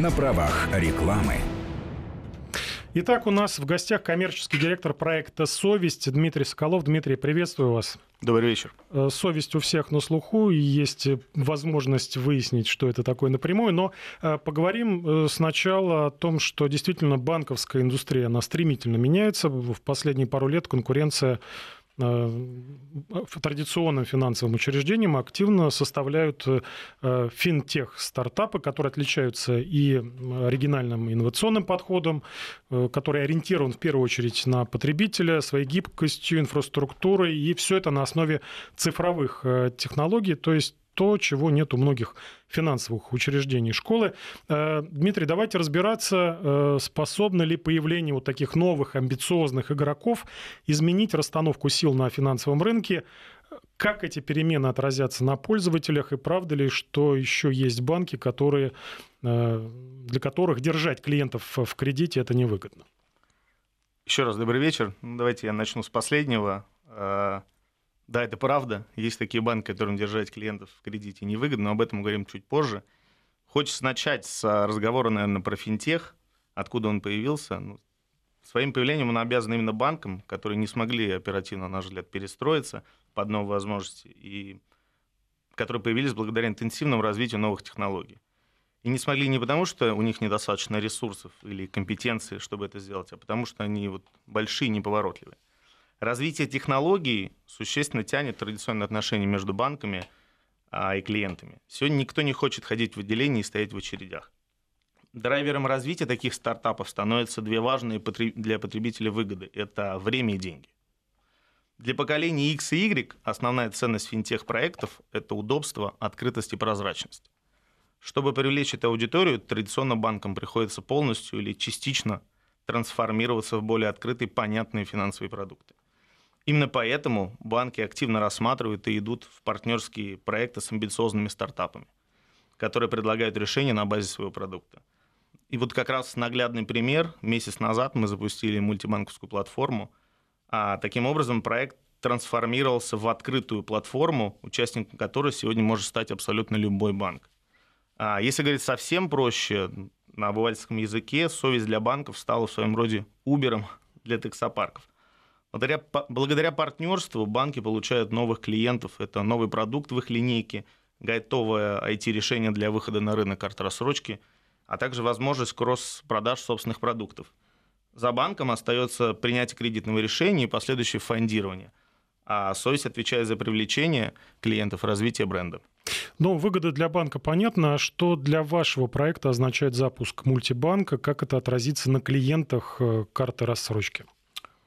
на правах рекламы. Итак, у нас в гостях коммерческий директор проекта «Совесть» Дмитрий Соколов. Дмитрий, приветствую вас. Добрый вечер. Э, совесть у всех на слуху, и есть возможность выяснить, что это такое напрямую. Но э, поговорим э, сначала о том, что действительно банковская индустрия, она стремительно меняется. В последние пару лет конкуренция Э, традиционным финансовым учреждениям активно составляют э, финтех-стартапы, которые отличаются и оригинальным инновационным подходом, э, который ориентирован в первую очередь на потребителя, своей гибкостью, инфраструктурой, и все это на основе цифровых технологий, то есть то, чего нет у многих финансовых учреждений школы. Э, Дмитрий, давайте разбираться, э, способно ли появление вот таких новых амбициозных игроков изменить расстановку сил на финансовом рынке, как эти перемены отразятся на пользователях и правда ли, что еще есть банки, которые, э, для которых держать клиентов в кредите это невыгодно? Еще раз добрый вечер. Ну, давайте я начну с последнего. Да, это правда. Есть такие банки, которым держать клиентов в кредите невыгодно, но об этом мы говорим чуть позже. Хочется начать с разговора, наверное, про финтех, откуда он появился. Ну, своим появлением он обязан именно банкам, которые не смогли оперативно, на наш взгляд, перестроиться под новые возможности, и которые появились благодаря интенсивному развитию новых технологий. И не смогли не потому, что у них недостаточно ресурсов или компетенции, чтобы это сделать, а потому что они вот большие неповоротливые. Развитие технологий существенно тянет традиционные отношения между банками а, и клиентами. Сегодня никто не хочет ходить в отделение и стоять в очередях. Драйвером развития таких стартапов становятся две важные для потребителя выгоды. Это время и деньги. Для поколений X и Y основная ценность финтех-проектов – это удобство, открытость и прозрачность. Чтобы привлечь эту аудиторию, традиционно банкам приходится полностью или частично трансформироваться в более открытые, понятные финансовые продукты. Именно поэтому банки активно рассматривают и идут в партнерские проекты с амбициозными стартапами, которые предлагают решения на базе своего продукта. И вот как раз наглядный пример. Месяц назад мы запустили мультибанковскую платформу, а таким образом проект трансформировался в открытую платформу, участником которой сегодня может стать абсолютно любой банк. А если говорить совсем проще, на обывательском языке совесть для банков стала в своем роде Uber для таксопарков. Благодаря, благодаря партнерству банки получают новых клиентов, это новый продукт в их линейке, готовое IT-решение для выхода на рынок карт рассрочки, а также возможность кросс-продаж собственных продуктов. За банком остается принятие кредитного решения и последующее фондирование, а совесть отвечает за привлечение клиентов, развитие бренда. Ну, выгода для банка понятна. А что для вашего проекта означает запуск мультибанка? Как это отразится на клиентах э, карты рассрочки?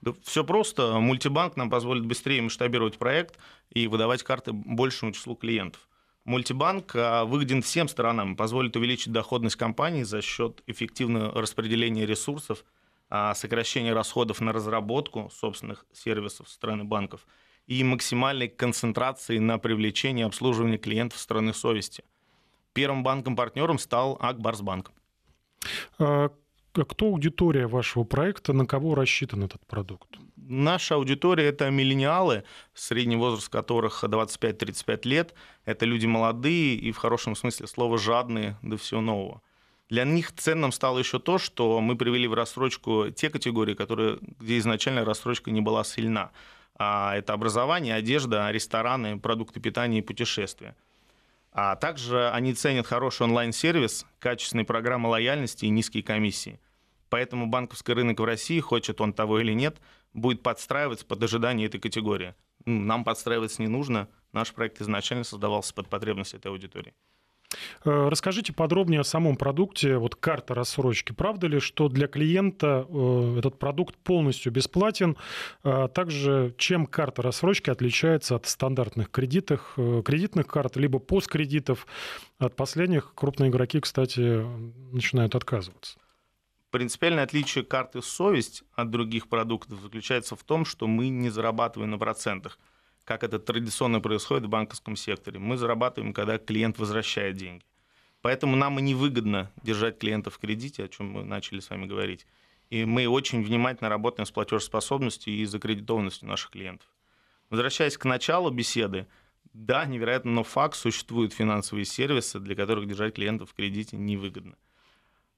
Да все просто. Мультибанк нам позволит быстрее масштабировать проект и выдавать карты большему числу клиентов. Мультибанк а, выгоден всем сторонам, позволит увеличить доходность компании за счет эффективного распределения ресурсов, а, сокращения расходов на разработку собственных сервисов со стороны банков и максимальной концентрации на привлечение и обслуживание клиентов страны совести. Первым банком-партнером стал Акбарсбанк. А кто аудитория вашего проекта, на кого рассчитан этот продукт? Наша аудитория – это миллениалы, средний возраст которых 25-35 лет. Это люди молодые и в хорошем смысле слова жадные до всего нового. Для них ценным стало еще то, что мы привели в рассрочку те категории, которые, где изначально рассрочка не была сильна. А это образование, одежда, рестораны, продукты питания и путешествия. А также они ценят хороший онлайн-сервис, качественные программы лояльности и низкие комиссии. Поэтому банковский рынок в России, хочет он того или нет, будет подстраиваться под ожидание этой категории. Нам подстраиваться не нужно. Наш проект изначально создавался под потребность этой аудитории. Э, расскажите подробнее о самом продукте, вот карта рассрочки. Правда ли, что для клиента э, этот продукт полностью бесплатен? А также чем карта рассрочки отличается от стандартных кредитов, э, кредитных карт, либо посткредитов? От последних крупные игроки, кстати, начинают отказываться. Принципиальное отличие карты «Совесть» от других продуктов заключается в том, что мы не зарабатываем на процентах – как это традиционно происходит в банковском секторе. Мы зарабатываем, когда клиент возвращает деньги. Поэтому нам и невыгодно держать клиентов в кредите, о чем мы начали с вами говорить. И мы очень внимательно работаем с платежеспособностью и закредитованностью наших клиентов. Возвращаясь к началу беседы, да, невероятно, но факт, существуют финансовые сервисы, для которых держать клиентов в кредите невыгодно.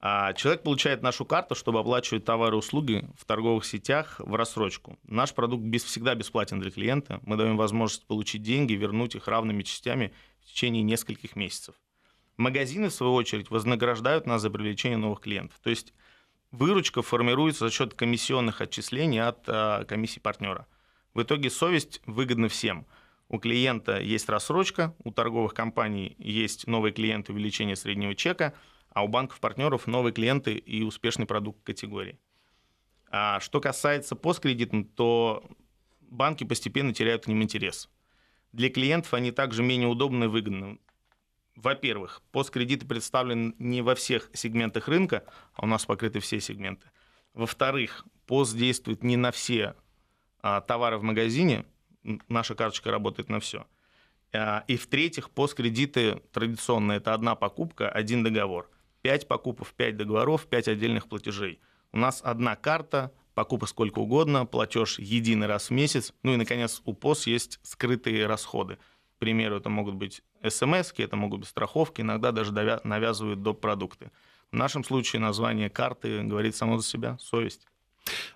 А человек получает нашу карту, чтобы оплачивать товары и услуги в торговых сетях в рассрочку. Наш продукт без, всегда бесплатен для клиента. Мы даем возможность получить деньги, вернуть их равными частями в течение нескольких месяцев. Магазины, в свою очередь, вознаграждают нас за привлечение новых клиентов. То есть выручка формируется за счет комиссионных отчислений от а, комиссии партнера. В итоге совесть выгодна всем. У клиента есть рассрочка, у торговых компаний есть новые клиенты, увеличение среднего чека, а у банков-партнеров новые клиенты и успешный продукт категории. А что касается посткредитным, то банки постепенно теряют к ним интерес. Для клиентов они также менее удобны и выгодны во-первых, посткредиты представлены не во всех сегментах рынка, а у нас покрыты все сегменты. Во-вторых, пост действует не на все а, товары в магазине, наша карточка работает на все. А, и в-третьих, посткредиты традиционно это одна покупка, один договор. Пять покупок, пять договоров, пять отдельных платежей. У нас одна карта, покупок сколько угодно, платеж единый раз в месяц. Ну и, наконец, у ПОС есть скрытые расходы. К примеру, это могут быть смс, это могут быть страховки, иногда даже навязывают доп. продукты. В нашем случае название карты говорит само за себя – совесть.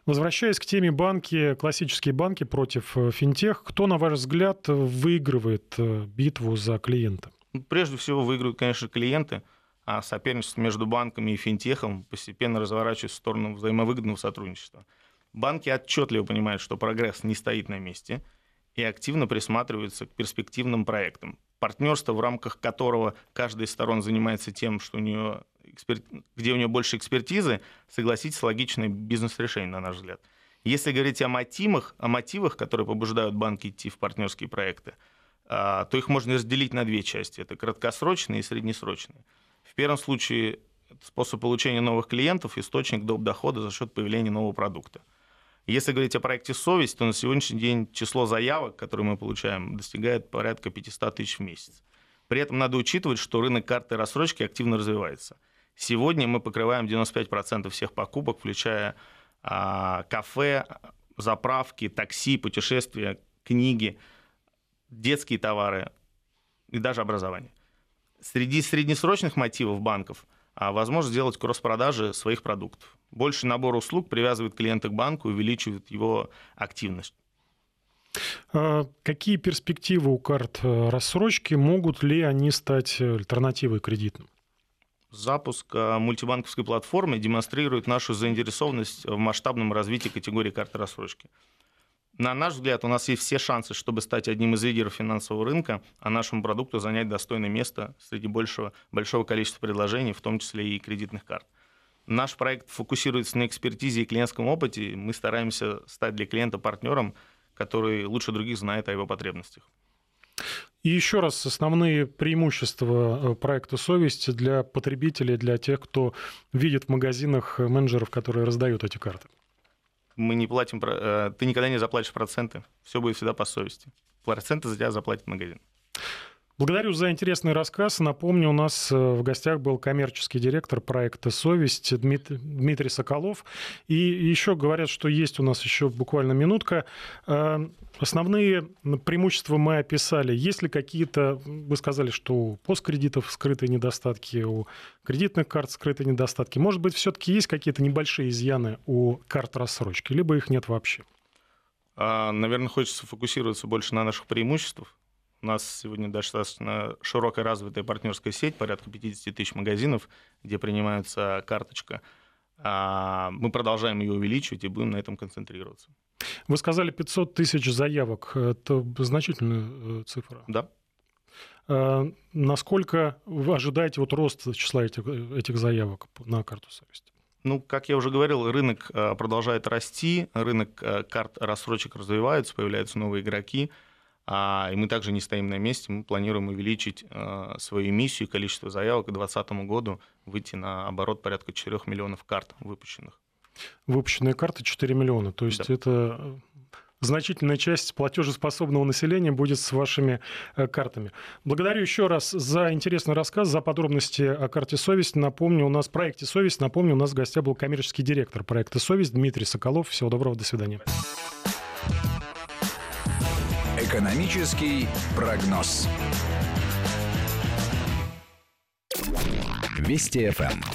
Возвращаясь к теме банки, классические банки против э, финтех, кто, на ваш взгляд, выигрывает э, битву за клиента? Ну, прежде всего выигрывают, конечно, клиенты, а соперничество между банками и финтехом постепенно разворачивается в сторону взаимовыгодного сотрудничества. Банки отчетливо понимают, что прогресс не стоит на месте – и активно присматриваются к перспективным проектам. Партнерство, в рамках которого каждая из сторон занимается тем, что у нее экспер... где у нее больше экспертизы, согласитесь, логичное бизнес-решение, на наш взгляд. Если говорить о мотивах, о мотивах, которые побуждают банки идти в партнерские проекты, а, то их можно разделить на две части. Это краткосрочные и среднесрочные. В первом случае способ получения новых клиентов, источник доп. дохода за счет появления нового продукта. Если говорить о проекте «Совесть», то на сегодняшний день число заявок, которые мы получаем, достигает порядка 500 тысяч в месяц. При этом надо учитывать, что рынок карты рассрочки активно развивается. Сегодня мы покрываем 95% всех покупок, включая а, кафе, заправки, такси, путешествия, книги, детские товары и даже образование. Среди среднесрочных мотивов банков – а возможность сделать кросс-продажи своих продуктов. Больше набор услуг привязывает клиента к банку, увеличивает его активность. А какие перспективы у карт э, рассрочки? Могут ли они стать альтернативой кредитным? Запуск э, мультибанковской платформы демонстрирует нашу заинтересованность в масштабном развитии категории карты рассрочки. На наш взгляд, у нас есть все шансы, чтобы стать одним из лидеров финансового рынка, а нашему продукту занять достойное место среди большего, большого количества предложений, в том числе и кредитных карт. Наш проект фокусируется на экспертизе и клиентском опыте. Мы стараемся стать для клиента партнером, который лучше других знает о его потребностях. И еще раз, основные преимущества э, проекта «Совесть» для потребителей, для тех, кто видит в магазинах менеджеров, которые раздают эти карты мы не платим, э, ты никогда не заплатишь проценты, все будет всегда по совести. Проценты за тебя заплатит магазин. Благодарю за интересный рассказ. Напомню, у нас э, в гостях был коммерческий директор проекта «Совесть» Дмитрий Соколов. И еще говорят, что есть у нас еще буквально минутка. Э, основные преимущества мы описали. Есть ли какие-то, вы сказали, что у посткредитов скрытые недостатки, у кредитных карт скрытые недостатки. Может быть, все-таки есть какие-то небольшие изъяны у карт рассрочки, либо их нет вообще? А, наверное, хочется фокусироваться больше на наших преимуществах у нас сегодня достаточно широкая развитая партнерская сеть, порядка 50 тысяч магазинов, где принимается карточка. А, мы продолжаем ее увеличивать и будем на этом концентрироваться. Вы сказали 500 тысяч заявок. Это значительная э, цифра. Да. А, насколько вы ожидаете вот рост числа этих, этих заявок на карту совести? Ну, как я уже говорил, рынок э, продолжает расти, рынок э, карт рассрочек развивается, появляются новые игроки. А, и мы также не стоим на месте, мы планируем увеличить а, свою эмиссию, количество заявок к 2020 году, выйти на оборот порядка 4 миллионов карт выпущенных. Выпущенные карты 4 миллиона, то есть да. это э, значительная часть платежеспособного населения будет с вашими э, картами. Благодарю еще раз за интересный рассказ, за подробности о карте «Совесть». Напомню, у нас в проекте «Совесть», напомню, у нас в гостях был коммерческий директор проекта «Совесть» Дмитрий Соколов. Всего доброго, до свидания. Экономический прогноз. Вести ФМ.